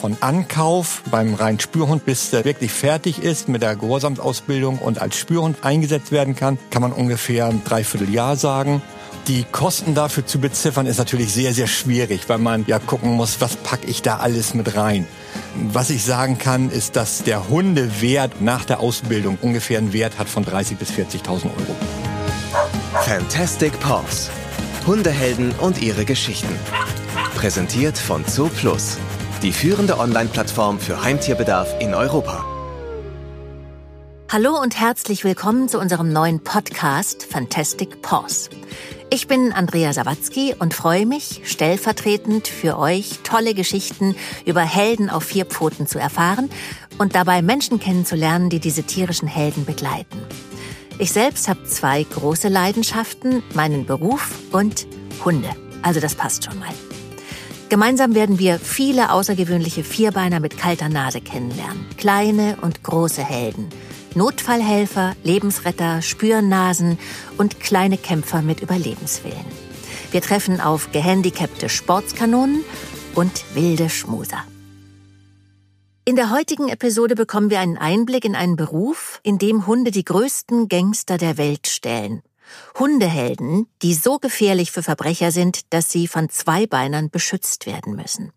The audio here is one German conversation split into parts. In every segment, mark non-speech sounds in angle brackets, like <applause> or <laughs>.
von Ankauf beim reinen Spürhund, bis der wirklich fertig ist mit der Gehorsamsausbildung und als Spürhund eingesetzt werden kann, kann man ungefähr ein Dreivierteljahr sagen. Die Kosten dafür zu beziffern ist natürlich sehr, sehr schwierig, weil man ja gucken muss, was packe ich da alles mit rein. Was ich sagen kann, ist, dass der Hundewert nach der Ausbildung ungefähr einen Wert hat von 30.000 bis 40.000 Euro. Fantastic Paws. Hundehelden und ihre Geschichten. Präsentiert von ZooPlus, die führende Online-Plattform für Heimtierbedarf in Europa. Hallo und herzlich willkommen zu unserem neuen Podcast Fantastic Paws. Ich bin Andrea Sawatzki und freue mich, stellvertretend für euch tolle Geschichten über Helden auf vier Pfoten zu erfahren und dabei Menschen kennenzulernen, die diese tierischen Helden begleiten. Ich selbst habe zwei große Leidenschaften, meinen Beruf und Hunde. Also das passt schon mal. Gemeinsam werden wir viele außergewöhnliche Vierbeiner mit kalter Nase kennenlernen. Kleine und große Helden. Notfallhelfer, Lebensretter, Spürnasen und kleine Kämpfer mit Überlebenswillen. Wir treffen auf gehandicapte Sportskanonen und wilde Schmuser. In der heutigen Episode bekommen wir einen Einblick in einen Beruf, in dem Hunde die größten Gangster der Welt stellen. Hundehelden, die so gefährlich für Verbrecher sind, dass sie von Zweibeinern beschützt werden müssen.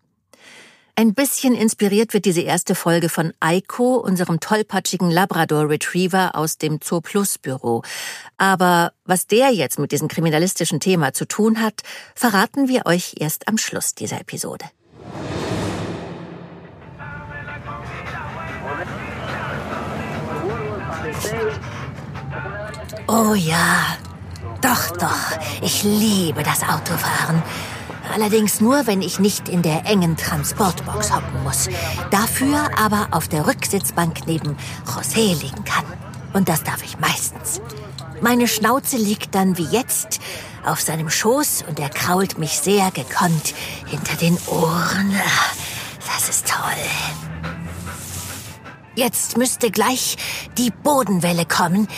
Ein bisschen inspiriert wird diese erste Folge von Eiko, unserem tollpatschigen Labrador Retriever aus dem Zoo Plus Büro. Aber was der jetzt mit diesem kriminalistischen Thema zu tun hat, verraten wir euch erst am Schluss dieser Episode. Oh ja, doch, doch, ich liebe das Autofahren. Allerdings nur, wenn ich nicht in der engen Transportbox hocken muss. Dafür aber auf der Rücksitzbank neben José liegen kann. Und das darf ich meistens. Meine Schnauze liegt dann wie jetzt auf seinem Schoß und er krault mich sehr gekonnt hinter den Ohren. Das ist toll. Jetzt müsste gleich die Bodenwelle kommen.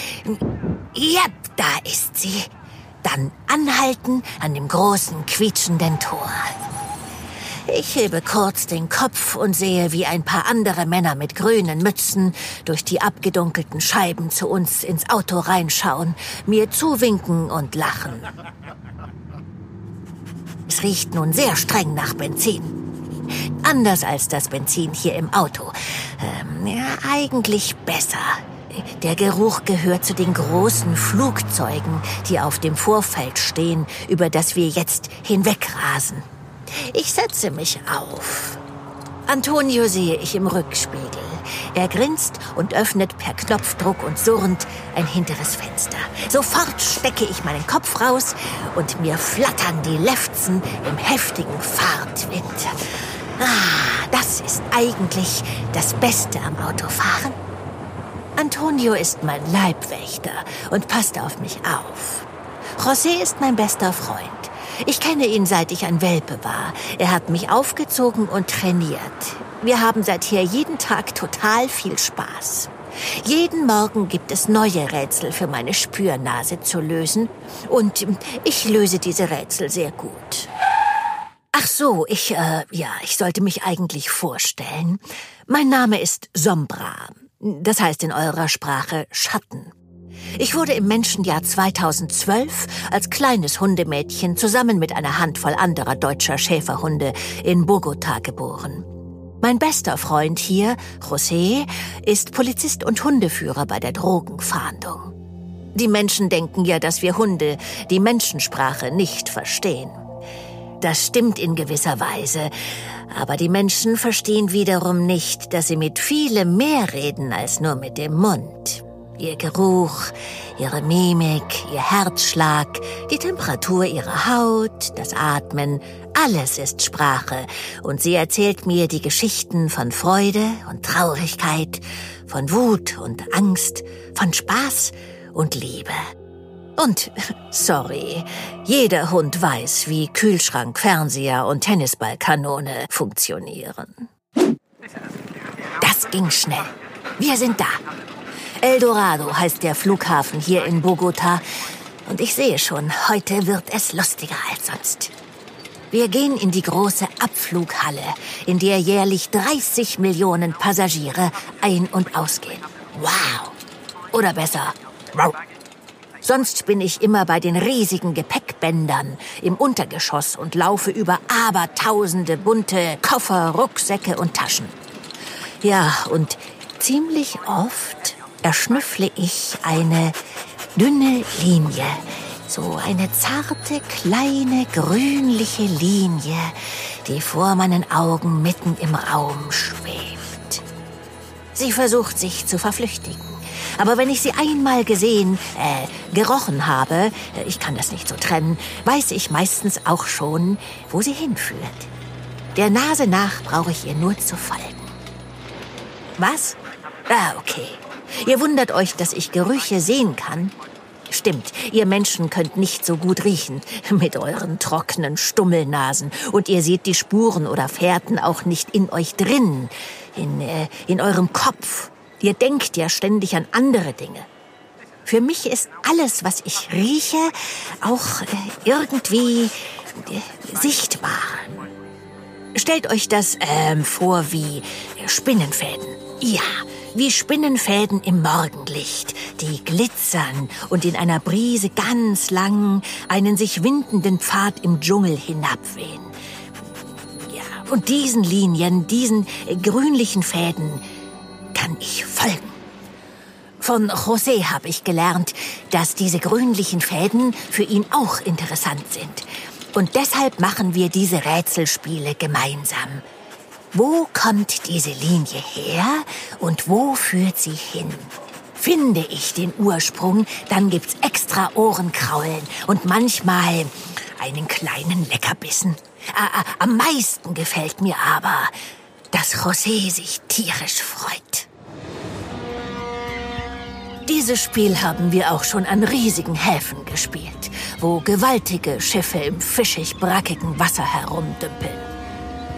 Ja, da ist sie. Dann anhalten an dem großen, quietschenden Tor. Ich hebe kurz den Kopf und sehe, wie ein paar andere Männer mit grünen Mützen durch die abgedunkelten Scheiben zu uns ins Auto reinschauen, mir zuwinken und lachen. Es riecht nun sehr streng nach Benzin. Anders als das Benzin hier im Auto. Ähm, ja, eigentlich besser. Der Geruch gehört zu den großen Flugzeugen, die auf dem Vorfeld stehen, über das wir jetzt hinwegrasen. Ich setze mich auf. Antonio sehe ich im Rückspiegel. Er grinst und öffnet per Knopfdruck und surrend ein hinteres Fenster. Sofort stecke ich meinen Kopf raus und mir flattern die Lefzen im heftigen Fahrtwind. Ah, das ist eigentlich das Beste am Autofahren. Antonio ist mein Leibwächter und passt auf mich auf. José ist mein bester Freund. Ich kenne ihn, seit ich ein Welpe war. Er hat mich aufgezogen und trainiert. Wir haben seither jeden Tag total viel Spaß. Jeden Morgen gibt es neue Rätsel für meine Spürnase zu lösen und ich löse diese Rätsel sehr gut. Ach so, ich, äh, ja, ich sollte mich eigentlich vorstellen. Mein Name ist Sombra. Das heißt in eurer Sprache Schatten. Ich wurde im Menschenjahr 2012 als kleines Hundemädchen zusammen mit einer Handvoll anderer deutscher Schäferhunde in Bogota geboren. Mein bester Freund hier, José, ist Polizist und Hundeführer bei der Drogenfahndung. Die Menschen denken ja, dass wir Hunde die Menschensprache nicht verstehen. Das stimmt in gewisser Weise, aber die Menschen verstehen wiederum nicht, dass sie mit vielem mehr reden als nur mit dem Mund. Ihr Geruch, ihre Mimik, ihr Herzschlag, die Temperatur ihrer Haut, das Atmen, alles ist Sprache, und sie erzählt mir die Geschichten von Freude und Traurigkeit, von Wut und Angst, von Spaß und Liebe. Und, sorry, jeder Hund weiß, wie Kühlschrank, Fernseher und Tennisballkanone funktionieren. Das ging schnell. Wir sind da. El Dorado heißt der Flughafen hier in Bogota. Und ich sehe schon, heute wird es lustiger als sonst. Wir gehen in die große Abflughalle, in der jährlich 30 Millionen Passagiere ein- und ausgehen. Wow! Oder besser, wow. Sonst bin ich immer bei den riesigen Gepäckbändern im Untergeschoss und laufe über abertausende bunte Koffer, Rucksäcke und Taschen. Ja, und ziemlich oft erschnüffle ich eine dünne Linie, so eine zarte, kleine, grünliche Linie, die vor meinen Augen mitten im Raum schwebt. Sie versucht sich zu verflüchtigen. Aber wenn ich sie einmal gesehen, äh, gerochen habe, äh, ich kann das nicht so trennen, weiß ich meistens auch schon, wo sie hinführt. Der Nase nach brauche ich ihr nur zu folgen. Was? Ah, okay. Ihr wundert euch, dass ich Gerüche sehen kann? Stimmt, ihr Menschen könnt nicht so gut riechen <laughs> mit euren trockenen Stummelnasen und ihr seht die Spuren oder Fährten auch nicht in euch drin, in, äh, in eurem Kopf. Ihr denkt ja ständig an andere Dinge. Für mich ist alles, was ich rieche, auch äh, irgendwie äh, sichtbar. Stellt euch das ähm, vor wie Spinnenfäden. Ja, wie Spinnenfäden im Morgenlicht, die glitzern und in einer Brise ganz lang einen sich windenden Pfad im Dschungel hinabwehen. Ja, und diesen Linien, diesen äh, grünlichen Fäden kann ich folgen. Von José habe ich gelernt, dass diese grünlichen Fäden für ihn auch interessant sind. Und deshalb machen wir diese Rätselspiele gemeinsam. Wo kommt diese Linie her und wo führt sie hin? Finde ich den Ursprung, dann gibt's extra Ohrenkraulen und manchmal einen kleinen Leckerbissen. Am meisten gefällt mir aber, dass José sich tierisch freut. Dieses Spiel haben wir auch schon an riesigen Häfen gespielt, wo gewaltige Schiffe im fischig brackigen Wasser herumdümpeln.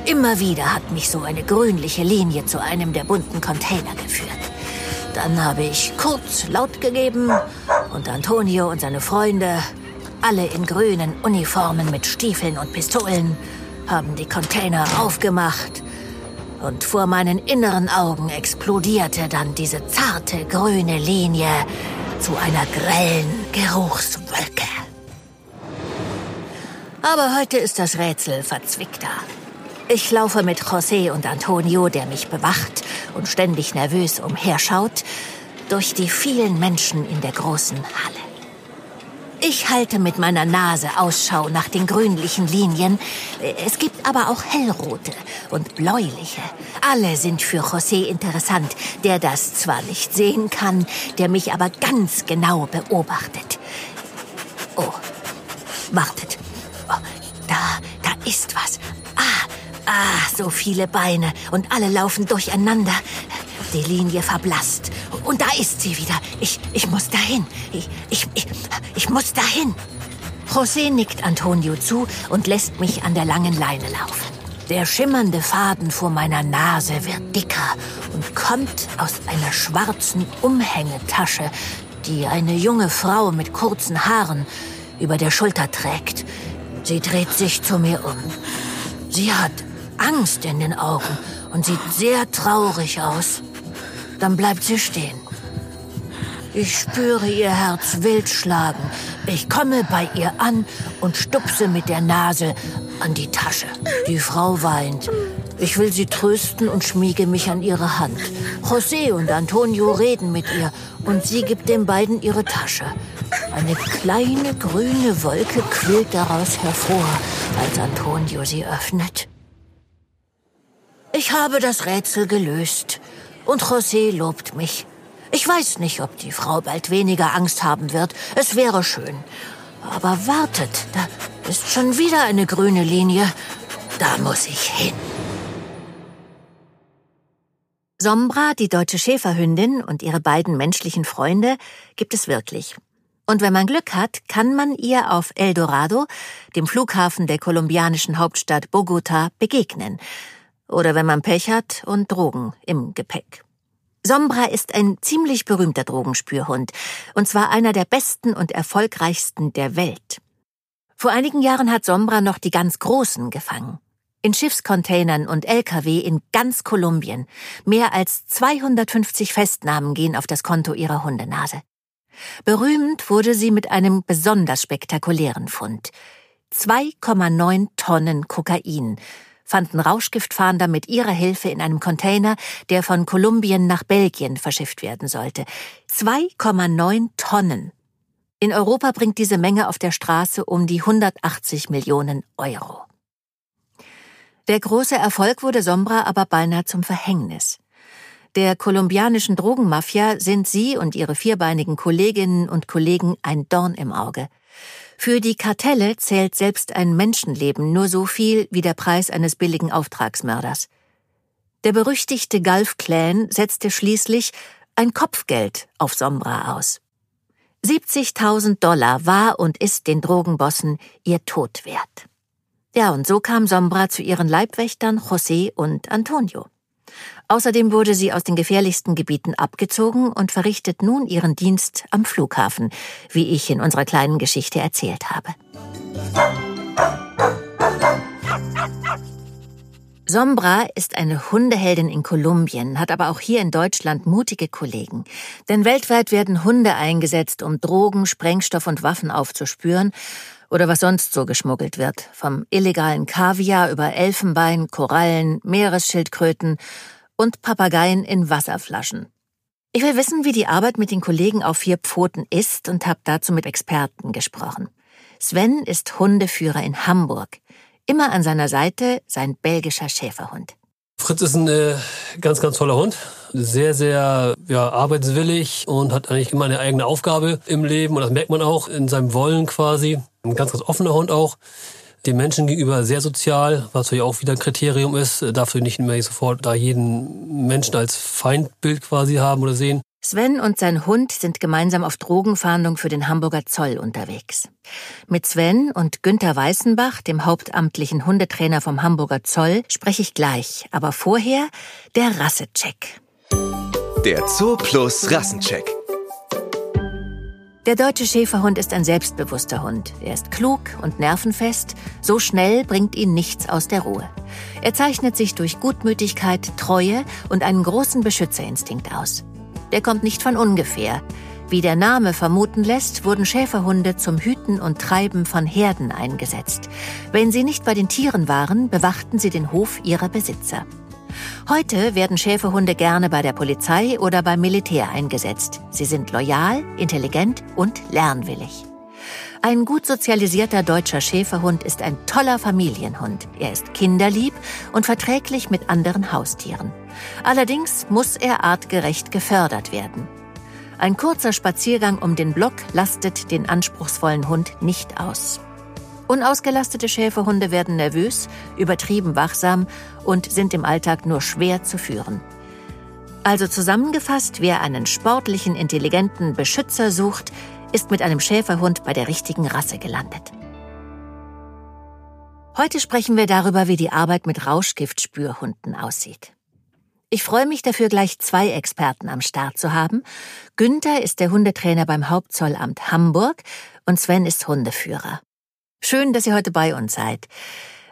Immer wieder hat mich so eine grünliche Linie zu einem der bunten Container geführt. Dann habe ich kurz laut gegeben und Antonio und seine Freunde, alle in grünen Uniformen mit Stiefeln und Pistolen, haben die Container aufgemacht und vor meinen inneren Augen explodierte dann diese zarte grüne Linie zu einer grellen Geruchswolke. Aber heute ist das Rätsel verzwickter. Ich laufe mit José und Antonio, der mich bewacht und ständig nervös umherschaut, durch die vielen Menschen in der großen Halle. Ich halte mit meiner Nase Ausschau nach den grünlichen Linien. Es gibt aber auch hellrote und bläuliche. Alle sind für José interessant, der das zwar nicht sehen kann, der mich aber ganz genau beobachtet. Oh, wartet. Oh, da, da ist was. Ah, so viele Beine und alle laufen durcheinander. Die Linie verblasst. Und da ist sie wieder. Ich, ich muss dahin. Ich, ich, ich, ich muss dahin. José nickt Antonio zu und lässt mich an der langen Leine laufen. Der schimmernde Faden vor meiner Nase wird dicker und kommt aus einer schwarzen Umhängetasche, die eine junge Frau mit kurzen Haaren über der Schulter trägt. Sie dreht sich zu mir um. Sie hat Angst in den Augen und sieht sehr traurig aus. Dann bleibt sie stehen. Ich spüre ihr Herz wild schlagen. Ich komme bei ihr an und stupse mit der Nase an die Tasche. Die Frau weint. Ich will sie trösten und schmiege mich an ihre Hand. José und Antonio reden mit ihr und sie gibt den beiden ihre Tasche. Eine kleine grüne Wolke quillt daraus hervor, als Antonio sie öffnet. Ich habe das Rätsel gelöst und José lobt mich. Ich weiß nicht, ob die Frau bald weniger Angst haben wird. Es wäre schön. Aber wartet, da ist schon wieder eine grüne Linie. Da muss ich hin. Sombra, die deutsche Schäferhündin und ihre beiden menschlichen Freunde gibt es wirklich. Und wenn man Glück hat, kann man ihr auf El Dorado, dem Flughafen der kolumbianischen Hauptstadt Bogota, begegnen. Oder wenn man Pech hat und Drogen im Gepäck. Sombra ist ein ziemlich berühmter Drogenspürhund, und zwar einer der besten und erfolgreichsten der Welt. Vor einigen Jahren hat Sombra noch die ganz Großen gefangen. In Schiffscontainern und Lkw in ganz Kolumbien. Mehr als 250 Festnahmen gehen auf das Konto ihrer Hundenase. Berühmt wurde sie mit einem besonders spektakulären Fund. 2,9 Tonnen Kokain fanden Rauschgiftfahnder mit ihrer Hilfe in einem Container, der von Kolumbien nach Belgien verschifft werden sollte. 2,9 Tonnen. In Europa bringt diese Menge auf der Straße um die 180 Millionen Euro. Der große Erfolg wurde Sombra aber beinahe zum Verhängnis. Der kolumbianischen Drogenmafia sind sie und ihre vierbeinigen Kolleginnen und Kollegen ein Dorn im Auge. Für die Kartelle zählt selbst ein Menschenleben nur so viel wie der Preis eines billigen Auftragsmörders. Der berüchtigte Gulf Clan setzte schließlich ein Kopfgeld auf Sombra aus. 70.000 Dollar war und ist den Drogenbossen ihr Tod wert. Ja, und so kam Sombra zu ihren Leibwächtern José und Antonio. Außerdem wurde sie aus den gefährlichsten Gebieten abgezogen und verrichtet nun ihren Dienst am Flughafen, wie ich in unserer kleinen Geschichte erzählt habe. Sombra ist eine Hundeheldin in Kolumbien, hat aber auch hier in Deutschland mutige Kollegen. Denn weltweit werden Hunde eingesetzt, um Drogen, Sprengstoff und Waffen aufzuspüren oder was sonst so geschmuggelt wird, vom illegalen Kaviar über Elfenbein, Korallen, Meeresschildkröten und Papageien in Wasserflaschen. Ich will wissen, wie die Arbeit mit den Kollegen auf vier Pfoten ist und habe dazu mit Experten gesprochen. Sven ist Hundeführer in Hamburg. Immer an seiner Seite sein belgischer Schäferhund. Fritz ist ein äh, ganz, ganz toller Hund. Sehr, sehr ja, arbeitswillig und hat eigentlich immer eine eigene Aufgabe im Leben. Und das merkt man auch in seinem Wollen quasi. Ein ganz, ganz offener Hund auch. Dem Menschen gegenüber sehr sozial, was natürlich auch wieder ein Kriterium ist. Darf du nicht mehr sofort da jeden Menschen als Feindbild quasi haben oder sehen. Sven und sein Hund sind gemeinsam auf Drogenfahndung für den Hamburger Zoll unterwegs. Mit Sven und Günther Weißenbach, dem hauptamtlichen Hundetrainer vom Hamburger Zoll, spreche ich gleich. Aber vorher der Rassecheck. Der Zoo Plus Rassencheck. Der deutsche Schäferhund ist ein selbstbewusster Hund. Er ist klug und nervenfest. So schnell bringt ihn nichts aus der Ruhe. Er zeichnet sich durch Gutmütigkeit, Treue und einen großen Beschützerinstinkt aus der kommt nicht von ungefähr. Wie der Name vermuten lässt, wurden Schäferhunde zum Hüten und Treiben von Herden eingesetzt. Wenn sie nicht bei den Tieren waren, bewachten sie den Hof ihrer Besitzer. Heute werden Schäferhunde gerne bei der Polizei oder beim Militär eingesetzt. Sie sind loyal, intelligent und lernwillig. Ein gut sozialisierter deutscher Schäferhund ist ein toller Familienhund. Er ist kinderlieb und verträglich mit anderen Haustieren. Allerdings muss er artgerecht gefördert werden. Ein kurzer Spaziergang um den Block lastet den anspruchsvollen Hund nicht aus. Unausgelastete Schäferhunde werden nervös, übertrieben wachsam und sind im Alltag nur schwer zu führen. Also zusammengefasst, wer einen sportlichen, intelligenten Beschützer sucht, ist mit einem Schäferhund bei der richtigen Rasse gelandet. Heute sprechen wir darüber, wie die Arbeit mit Rauschgiftspürhunden aussieht. Ich freue mich dafür, gleich zwei Experten am Start zu haben. Günther ist der Hundetrainer beim Hauptzollamt Hamburg und Sven ist Hundeführer. Schön, dass ihr heute bei uns seid.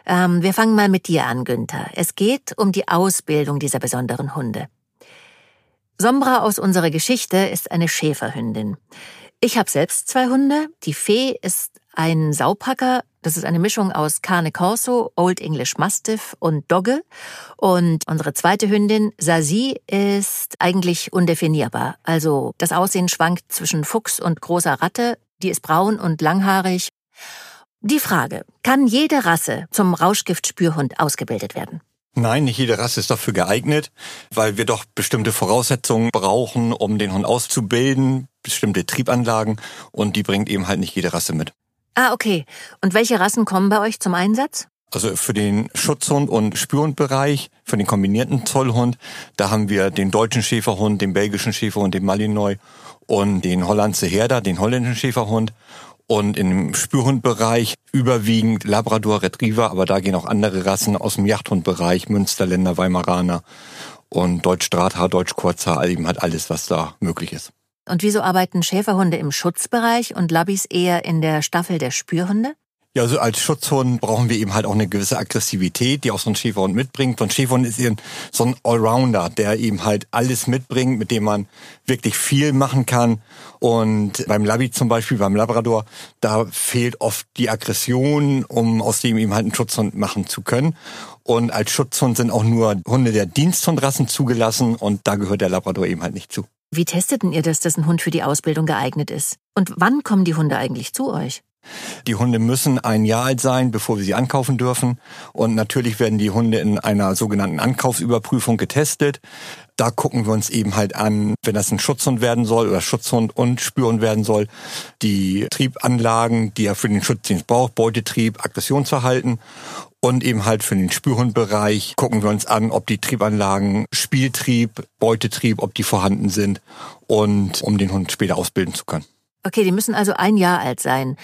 Ähm, wir fangen mal mit dir an, Günther. Es geht um die Ausbildung dieser besonderen Hunde. Sombra aus unserer Geschichte ist eine Schäferhündin. Ich habe selbst zwei Hunde. Die Fee ist ein Saupacker. Das ist eine Mischung aus Cane Corso, Old English Mastiff und Dogge. Und unsere zweite Hündin, Sasi, ist eigentlich undefinierbar. Also das Aussehen schwankt zwischen Fuchs und großer Ratte. Die ist braun und langhaarig. Die Frage, kann jede Rasse zum Rauschgiftspürhund ausgebildet werden? Nein, nicht jede Rasse ist dafür geeignet, weil wir doch bestimmte Voraussetzungen brauchen, um den Hund auszubilden, bestimmte Triebanlagen und die bringt eben halt nicht jede Rasse mit. Ah, okay. Und welche Rassen kommen bei euch zum Einsatz? Also für den Schutzhund und Spürhundbereich, für den kombinierten Zollhund, da haben wir den deutschen Schäferhund, den belgischen Schäferhund, den Malinois und den Hollandse Herder, den holländischen Schäferhund. Und im Spürhundbereich überwiegend Labrador Retriever, aber da gehen auch andere Rassen aus dem Jagdhundbereich, Münsterländer, Weimaraner und Deutsch Drahthaar, Deutsch Kurzhaar, eben halt alles, was da möglich ist. Und wieso arbeiten Schäferhunde im Schutzbereich und Labbys eher in der Staffel der Spürhunde? Ja, also als Schutzhund brauchen wir eben halt auch eine gewisse Aggressivität, die auch so ein Schäferhund mitbringt. So ein Schäferhund ist eben so ein Allrounder, der eben halt alles mitbringt, mit dem man wirklich viel machen kann. Und beim Labby zum Beispiel, beim Labrador, da fehlt oft die Aggression, um aus dem eben halt einen Schutzhund machen zu können. Und als Schutzhund sind auch nur Hunde der Diensthundrassen zugelassen und da gehört der Labrador eben halt nicht zu. Wie testeten ihr das, dass ein Hund für die Ausbildung geeignet ist? Und wann kommen die Hunde eigentlich zu euch? Die Hunde müssen ein Jahr alt sein, bevor wir sie ankaufen dürfen. Und natürlich werden die Hunde in einer sogenannten Ankaufsüberprüfung getestet. Da gucken wir uns eben halt an, wenn das ein Schutzhund werden soll oder Schutzhund und Spürhund werden soll, die Triebanlagen, die er für den Schutzdienst braucht, Beutetrieb, Aggressionsverhalten. Und eben halt für den Spürhundbereich gucken wir uns an, ob die Triebanlagen Spieltrieb, Beutetrieb, ob die vorhanden sind und um den Hund später ausbilden zu können. Okay, die müssen also ein Jahr alt sein.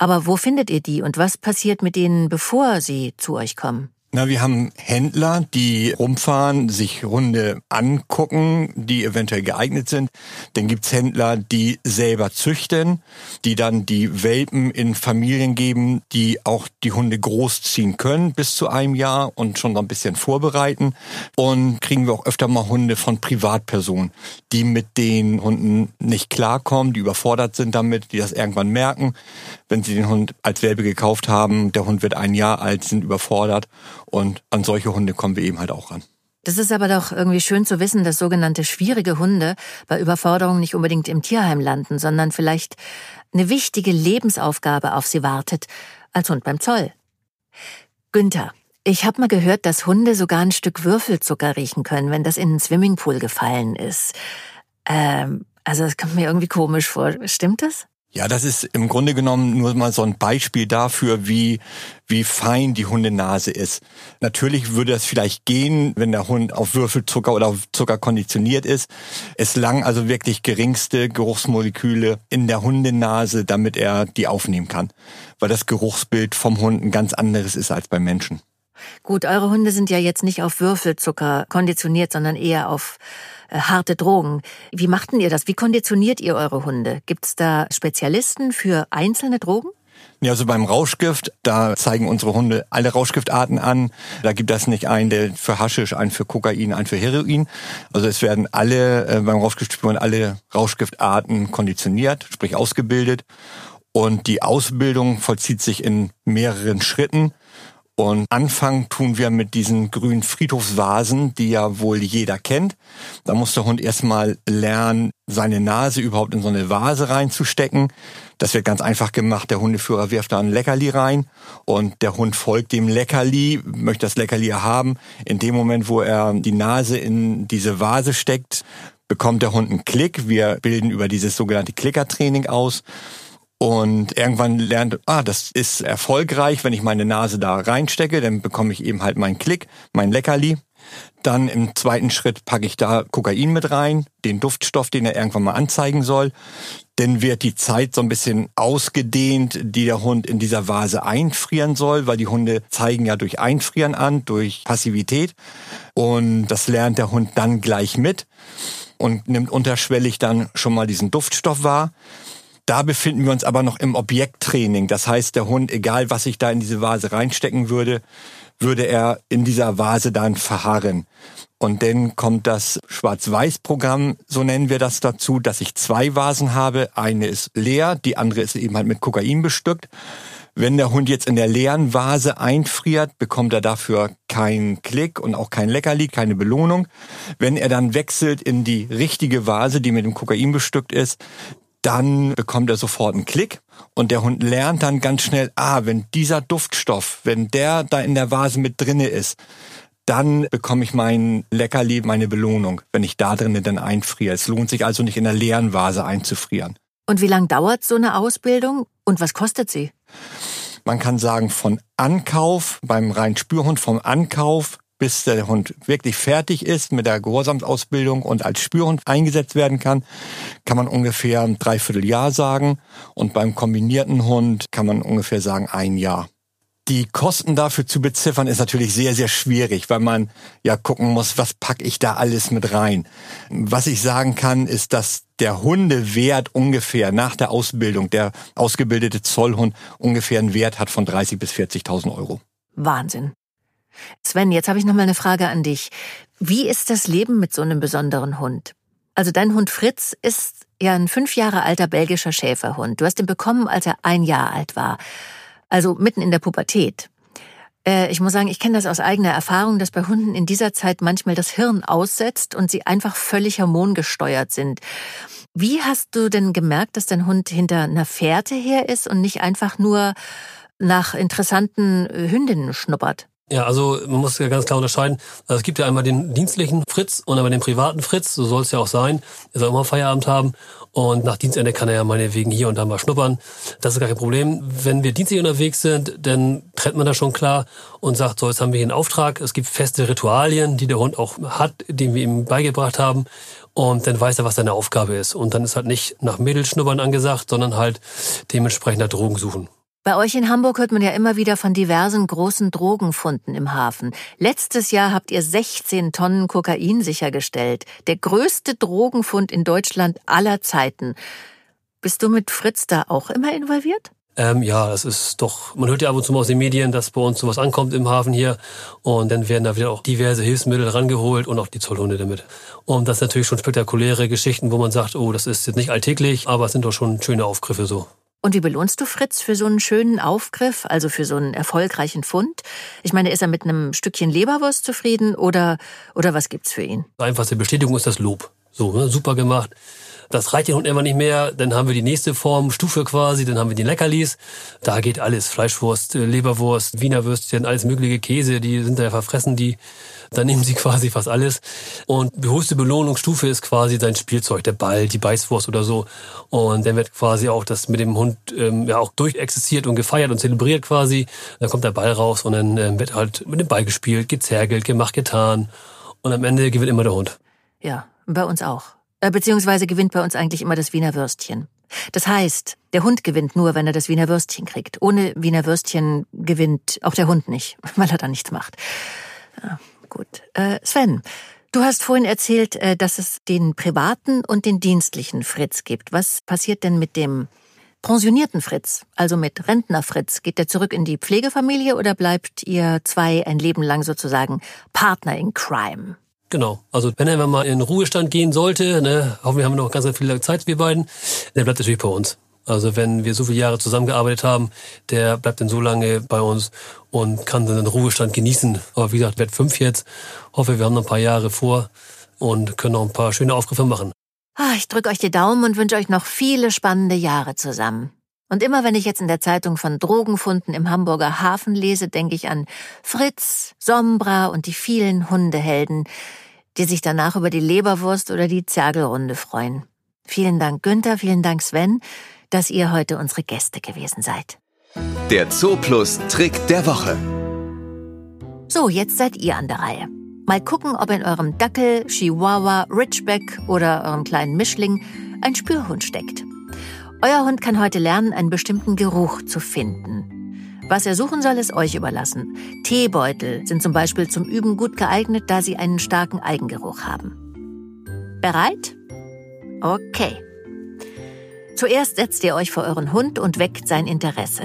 Aber wo findet ihr die und was passiert mit denen, bevor sie zu euch kommen? Na, wir haben Händler, die rumfahren, sich Hunde angucken, die eventuell geeignet sind. Dann gibt's Händler, die selber züchten, die dann die Welpen in Familien geben, die auch die Hunde großziehen können bis zu einem Jahr und schon so ein bisschen vorbereiten. Und kriegen wir auch öfter mal Hunde von Privatpersonen, die mit den Hunden nicht klarkommen, die überfordert sind damit, die das irgendwann merken, wenn sie den Hund als Welpe gekauft haben. Der Hund wird ein Jahr alt, sind überfordert und an solche Hunde kommen wir eben halt auch ran. Das ist aber doch irgendwie schön zu wissen, dass sogenannte schwierige Hunde bei Überforderung nicht unbedingt im Tierheim landen, sondern vielleicht eine wichtige Lebensaufgabe auf sie wartet, als Hund beim Zoll. Günther, ich habe mal gehört, dass Hunde sogar ein Stück Würfelzucker riechen können, wenn das in einen Swimmingpool gefallen ist. Ähm, also das kommt mir irgendwie komisch vor. Stimmt das? Ja, das ist im Grunde genommen nur mal so ein Beispiel dafür, wie, wie fein die Hundenase ist. Natürlich würde das vielleicht gehen, wenn der Hund auf Würfelzucker oder auf Zucker konditioniert ist. Es lang also wirklich geringste Geruchsmoleküle in der Hundenase, damit er die aufnehmen kann. Weil das Geruchsbild vom Hund ein ganz anderes ist als beim Menschen. Gut, eure Hunde sind ja jetzt nicht auf Würfelzucker konditioniert, sondern eher auf äh, harte Drogen. Wie macht denn ihr das? Wie konditioniert ihr eure Hunde? Gibt es da Spezialisten für einzelne Drogen? Ja, also beim Rauschgift, da zeigen unsere Hunde alle Rauschgiftarten an. Da gibt es nicht einen, der für Haschisch, einen für Kokain, einen für Heroin. Also es werden alle äh, beim Rauschgiftspüren alle Rauschgiftarten konditioniert, sprich ausgebildet. Und die Ausbildung vollzieht sich in mehreren Schritten. Und anfangen tun wir mit diesen grünen Friedhofsvasen, die ja wohl jeder kennt. Da muss der Hund erstmal lernen, seine Nase überhaupt in so eine Vase reinzustecken. Das wird ganz einfach gemacht. Der Hundeführer wirft da ein Leckerli rein und der Hund folgt dem Leckerli, möchte das Leckerli haben. In dem Moment, wo er die Nase in diese Vase steckt, bekommt der Hund einen Klick. Wir bilden über dieses sogenannte Klickertraining aus. Und irgendwann lernt, ah, das ist erfolgreich, wenn ich meine Nase da reinstecke, dann bekomme ich eben halt meinen Klick, mein Leckerli. Dann im zweiten Schritt packe ich da Kokain mit rein, den Duftstoff, den er irgendwann mal anzeigen soll. Dann wird die Zeit so ein bisschen ausgedehnt, die der Hund in dieser Vase einfrieren soll, weil die Hunde zeigen ja durch Einfrieren an, durch Passivität. Und das lernt der Hund dann gleich mit und nimmt unterschwellig dann schon mal diesen Duftstoff wahr. Da befinden wir uns aber noch im Objekttraining. Das heißt, der Hund, egal was ich da in diese Vase reinstecken würde, würde er in dieser Vase dann verharren. Und dann kommt das Schwarz-Weiß-Programm, so nennen wir das dazu, dass ich zwei Vasen habe. Eine ist leer, die andere ist eben halt mit Kokain bestückt. Wenn der Hund jetzt in der leeren Vase einfriert, bekommt er dafür keinen Klick und auch kein Leckerli, keine Belohnung. Wenn er dann wechselt in die richtige Vase, die mit dem Kokain bestückt ist, dann bekommt er sofort einen Klick und der Hund lernt dann ganz schnell, ah, wenn dieser Duftstoff, wenn der da in der Vase mit drinne ist, dann bekomme ich mein Leckerli, meine Belohnung, wenn ich da drinnen dann einfriere. Es lohnt sich also nicht in der leeren Vase einzufrieren. Und wie lang dauert so eine Ausbildung und was kostet sie? Man kann sagen, von Ankauf, beim reinen Spürhund vom Ankauf bis der Hund wirklich fertig ist mit der Gehorsamsausbildung und als Spürhund eingesetzt werden kann, kann man ungefähr ein Dreivierteljahr sagen. Und beim kombinierten Hund kann man ungefähr sagen ein Jahr. Die Kosten dafür zu beziffern ist natürlich sehr, sehr schwierig, weil man ja gucken muss, was packe ich da alles mit rein. Was ich sagen kann, ist, dass der Hundewert ungefähr nach der Ausbildung, der ausgebildete Zollhund ungefähr einen Wert hat von 30 bis 40.000 Euro. Wahnsinn. Sven, jetzt habe ich noch mal eine Frage an dich. Wie ist das Leben mit so einem besonderen Hund? Also dein Hund Fritz ist ja ein fünf Jahre alter belgischer Schäferhund. Du hast ihn bekommen, als er ein Jahr alt war also mitten in der Pubertät. Äh, ich muss sagen, ich kenne das aus eigener Erfahrung, dass bei Hunden in dieser Zeit manchmal das Hirn aussetzt und sie einfach völlig hormongesteuert sind. Wie hast du denn gemerkt, dass dein Hund hinter einer Fährte her ist und nicht einfach nur nach interessanten Hündinnen schnuppert? Ja, also man muss ja ganz klar unterscheiden. Also es gibt ja einmal den dienstlichen Fritz und einmal den privaten Fritz. So soll es ja auch sein. Er soll immer Feierabend haben. Und nach Dienstende kann er ja meinetwegen hier und da mal schnuppern. Das ist gar kein Problem. Wenn wir dienstlich unterwegs sind, dann trennt man das schon klar und sagt, so, jetzt haben wir hier einen Auftrag. Es gibt feste Ritualien, die der Hund auch hat, die wir ihm beigebracht haben. Und dann weiß er, was seine Aufgabe ist. Und dann ist halt nicht nach Mädelschnuppern angesagt, sondern halt dementsprechend nach Drogen suchen. Bei euch in Hamburg hört man ja immer wieder von diversen großen Drogenfunden im Hafen. Letztes Jahr habt ihr 16 Tonnen Kokain sichergestellt. Der größte Drogenfund in Deutschland aller Zeiten. Bist du mit Fritz da auch immer involviert? Ähm, ja, das ist doch, man hört ja ab und zu mal aus den Medien, dass bei uns sowas ankommt im Hafen hier. Und dann werden da wieder auch diverse Hilfsmittel rangeholt und auch die Zollhunde damit. Und das sind natürlich schon spektakuläre Geschichten, wo man sagt, oh, das ist jetzt nicht alltäglich, aber es sind doch schon schöne Aufgriffe so. Und wie belohnst du Fritz für so einen schönen Aufgriff, also für so einen erfolgreichen Fund? Ich meine, ist er mit einem Stückchen Leberwurst zufrieden oder, oder was gibt's für ihn? Einfachste Bestätigung ist das Lob. So, ne? super gemacht. Das reicht den Hund immer nicht mehr. Dann haben wir die nächste Form, Stufe quasi. Dann haben wir die Leckerlis. Da geht alles. Fleischwurst, Leberwurst, Wiener Würstchen, alles mögliche Käse. Die sind da verfressen, die dann nehmen sie <laughs> quasi fast alles. Und die höchste Belohnungsstufe ist quasi sein Spielzeug, der Ball, die Beißwurst oder so. Und dann wird quasi auch das mit dem Hund ähm, ja auch durchexistiert und gefeiert und zelebriert quasi. Dann kommt der Ball raus und dann ähm, wird halt mit dem Ball gespielt, gezergelt, gemacht, getan. Und am Ende gewinnt immer der Hund. Ja, bei uns auch. Äh, beziehungsweise gewinnt bei uns eigentlich immer das Wiener Würstchen. Das heißt, der Hund gewinnt nur, wenn er das Wiener Würstchen kriegt. Ohne Wiener Würstchen gewinnt auch der Hund nicht, <laughs> weil er da nichts macht. Ja, gut. Äh, Sven, du hast vorhin erzählt, äh, dass es den privaten und den dienstlichen Fritz gibt. Was passiert denn mit dem pensionierten Fritz, also mit Rentner Fritz? Geht der zurück in die Pflegefamilie oder bleibt ihr zwei ein Leben lang sozusagen Partner in Crime? Genau. Also wenn er mal in Ruhestand gehen sollte, ne, hoffen wir haben noch ganz, ganz viel Zeit, wir beiden, der bleibt natürlich bei uns. Also wenn wir so viele Jahre zusammengearbeitet haben, der bleibt dann so lange bei uns und kann dann den Ruhestand genießen. Aber wie gesagt, wird fünf jetzt. Hoffe, wir haben noch ein paar Jahre vor und können noch ein paar schöne Aufgriffe machen. Ah, ich drücke euch die Daumen und wünsche euch noch viele spannende Jahre zusammen. Und immer wenn ich jetzt in der Zeitung von Drogenfunden im Hamburger Hafen lese, denke ich an Fritz, Sombra und die vielen Hundehelden, die sich danach über die Leberwurst oder die Zergelrunde freuen. Vielen Dank, Günther, vielen Dank, Sven dass ihr heute unsere Gäste gewesen seid. Der Zooplus Trick der Woche. So, jetzt seid ihr an der Reihe. Mal gucken, ob in eurem Dackel, Chihuahua, Ridgeback oder eurem kleinen Mischling ein Spürhund steckt. Euer Hund kann heute lernen, einen bestimmten Geruch zu finden. Was er suchen soll, ist euch überlassen. Teebeutel sind zum Beispiel zum Üben gut geeignet, da sie einen starken Eigengeruch haben. Bereit? Okay. Zuerst setzt ihr euch vor euren Hund und weckt sein Interesse.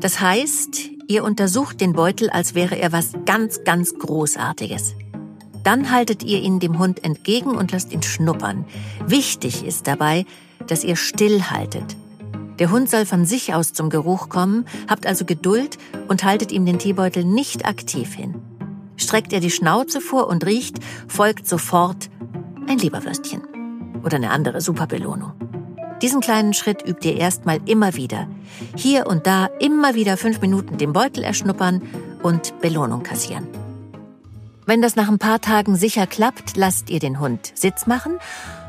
Das heißt, ihr untersucht den Beutel, als wäre er was ganz, ganz Großartiges. Dann haltet ihr ihn dem Hund entgegen und lasst ihn schnuppern. Wichtig ist dabei, dass ihr stillhaltet. Der Hund soll von sich aus zum Geruch kommen, habt also Geduld und haltet ihm den Teebeutel nicht aktiv hin. Streckt er die Schnauze vor und riecht, folgt sofort ein Leberwürstchen oder eine andere Superbelohnung. Diesen kleinen Schritt übt ihr erstmal immer wieder. Hier und da immer wieder fünf Minuten den Beutel erschnuppern und Belohnung kassieren. Wenn das nach ein paar Tagen sicher klappt, lasst ihr den Hund Sitz machen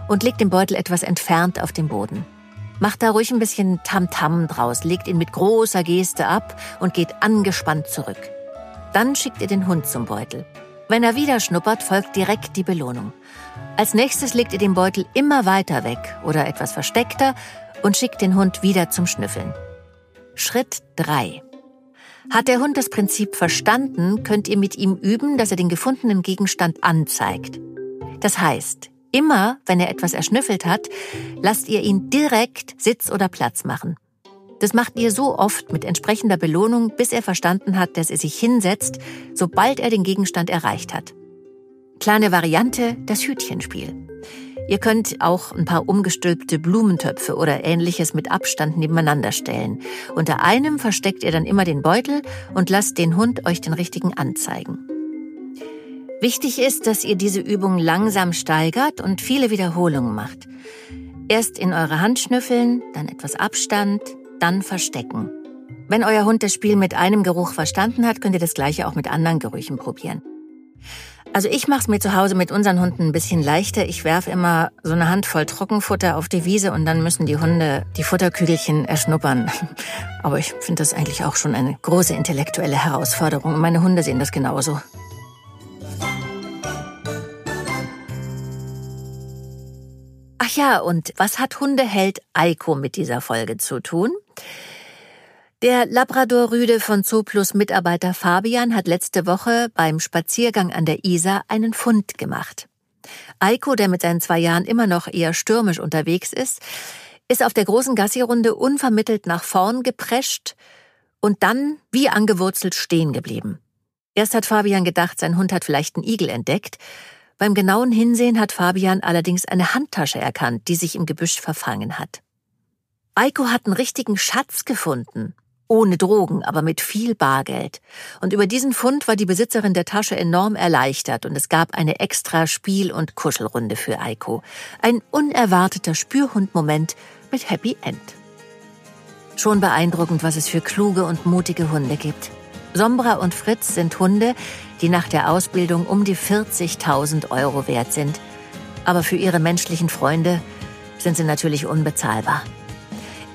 und legt den Beutel etwas entfernt auf den Boden. Macht da ruhig ein bisschen Tamtam -Tam draus, legt ihn mit großer Geste ab und geht angespannt zurück. Dann schickt ihr den Hund zum Beutel. Wenn er wieder schnuppert, folgt direkt die Belohnung. Als nächstes legt ihr den Beutel immer weiter weg oder etwas versteckter und schickt den Hund wieder zum Schnüffeln. Schritt 3. Hat der Hund das Prinzip verstanden, könnt ihr mit ihm üben, dass er den gefundenen Gegenstand anzeigt. Das heißt, immer wenn er etwas erschnüffelt hat, lasst ihr ihn direkt Sitz oder Platz machen. Das macht ihr so oft mit entsprechender Belohnung, bis er verstanden hat, dass er sich hinsetzt, sobald er den Gegenstand erreicht hat. Kleine Variante, das Hütchenspiel. Ihr könnt auch ein paar umgestülpte Blumentöpfe oder ähnliches mit Abstand nebeneinander stellen. Unter einem versteckt ihr dann immer den Beutel und lasst den Hund euch den richtigen anzeigen. Wichtig ist, dass ihr diese Übung langsam steigert und viele Wiederholungen macht. Erst in eure Hand schnüffeln, dann etwas Abstand, dann verstecken. Wenn euer Hund das Spiel mit einem Geruch verstanden hat, könnt ihr das gleiche auch mit anderen Gerüchen probieren. Also ich mache es mir zu Hause mit unseren Hunden ein bisschen leichter. Ich werfe immer so eine Handvoll Trockenfutter auf die Wiese und dann müssen die Hunde die Futterkügelchen erschnuppern. <laughs> Aber ich finde das eigentlich auch schon eine große intellektuelle Herausforderung. Und meine Hunde sehen das genauso. Ach ja, und was hat Hundeheld Eiko mit dieser Folge zu tun? Der Labrador-Rüde von Zooplus Mitarbeiter Fabian hat letzte Woche beim Spaziergang an der Isar einen Fund gemacht. Eiko, der mit seinen zwei Jahren immer noch eher stürmisch unterwegs ist, ist auf der großen Gassi-Runde unvermittelt nach vorn geprescht und dann wie angewurzelt stehen geblieben. Erst hat Fabian gedacht, sein Hund hat vielleicht einen Igel entdeckt. Beim genauen Hinsehen hat Fabian allerdings eine Handtasche erkannt, die sich im Gebüsch verfangen hat. Eiko hat einen richtigen Schatz gefunden. Ohne Drogen, aber mit viel Bargeld. Und über diesen Fund war die Besitzerin der Tasche enorm erleichtert und es gab eine extra Spiel- und Kuschelrunde für Eiko. Ein unerwarteter Spürhundmoment mit Happy End. Schon beeindruckend, was es für kluge und mutige Hunde gibt. Sombra und Fritz sind Hunde, die nach der Ausbildung um die 40.000 Euro wert sind. Aber für ihre menschlichen Freunde sind sie natürlich unbezahlbar.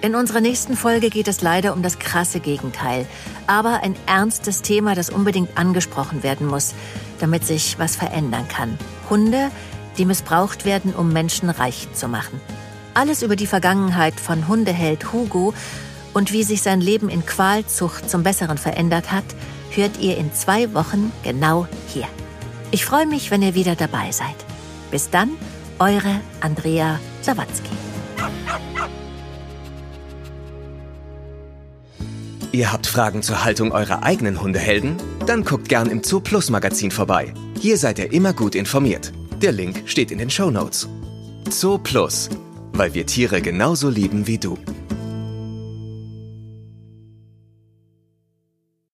In unserer nächsten Folge geht es leider um das krasse Gegenteil, aber ein ernstes Thema, das unbedingt angesprochen werden muss, damit sich was verändern kann. Hunde, die missbraucht werden, um Menschen reich zu machen. Alles über die Vergangenheit von Hundeheld Hugo und wie sich sein Leben in Qualzucht zum Besseren verändert hat, hört ihr in zwei Wochen genau hier. Ich freue mich, wenn ihr wieder dabei seid. Bis dann, eure Andrea Sawatzki. Ihr habt Fragen zur Haltung eurer eigenen Hundehelden? Dann guckt gern im Zoo Plus Magazin vorbei. Hier seid ihr immer gut informiert. Der Link steht in den Show Notes. Zoo Plus, weil wir Tiere genauso lieben wie du.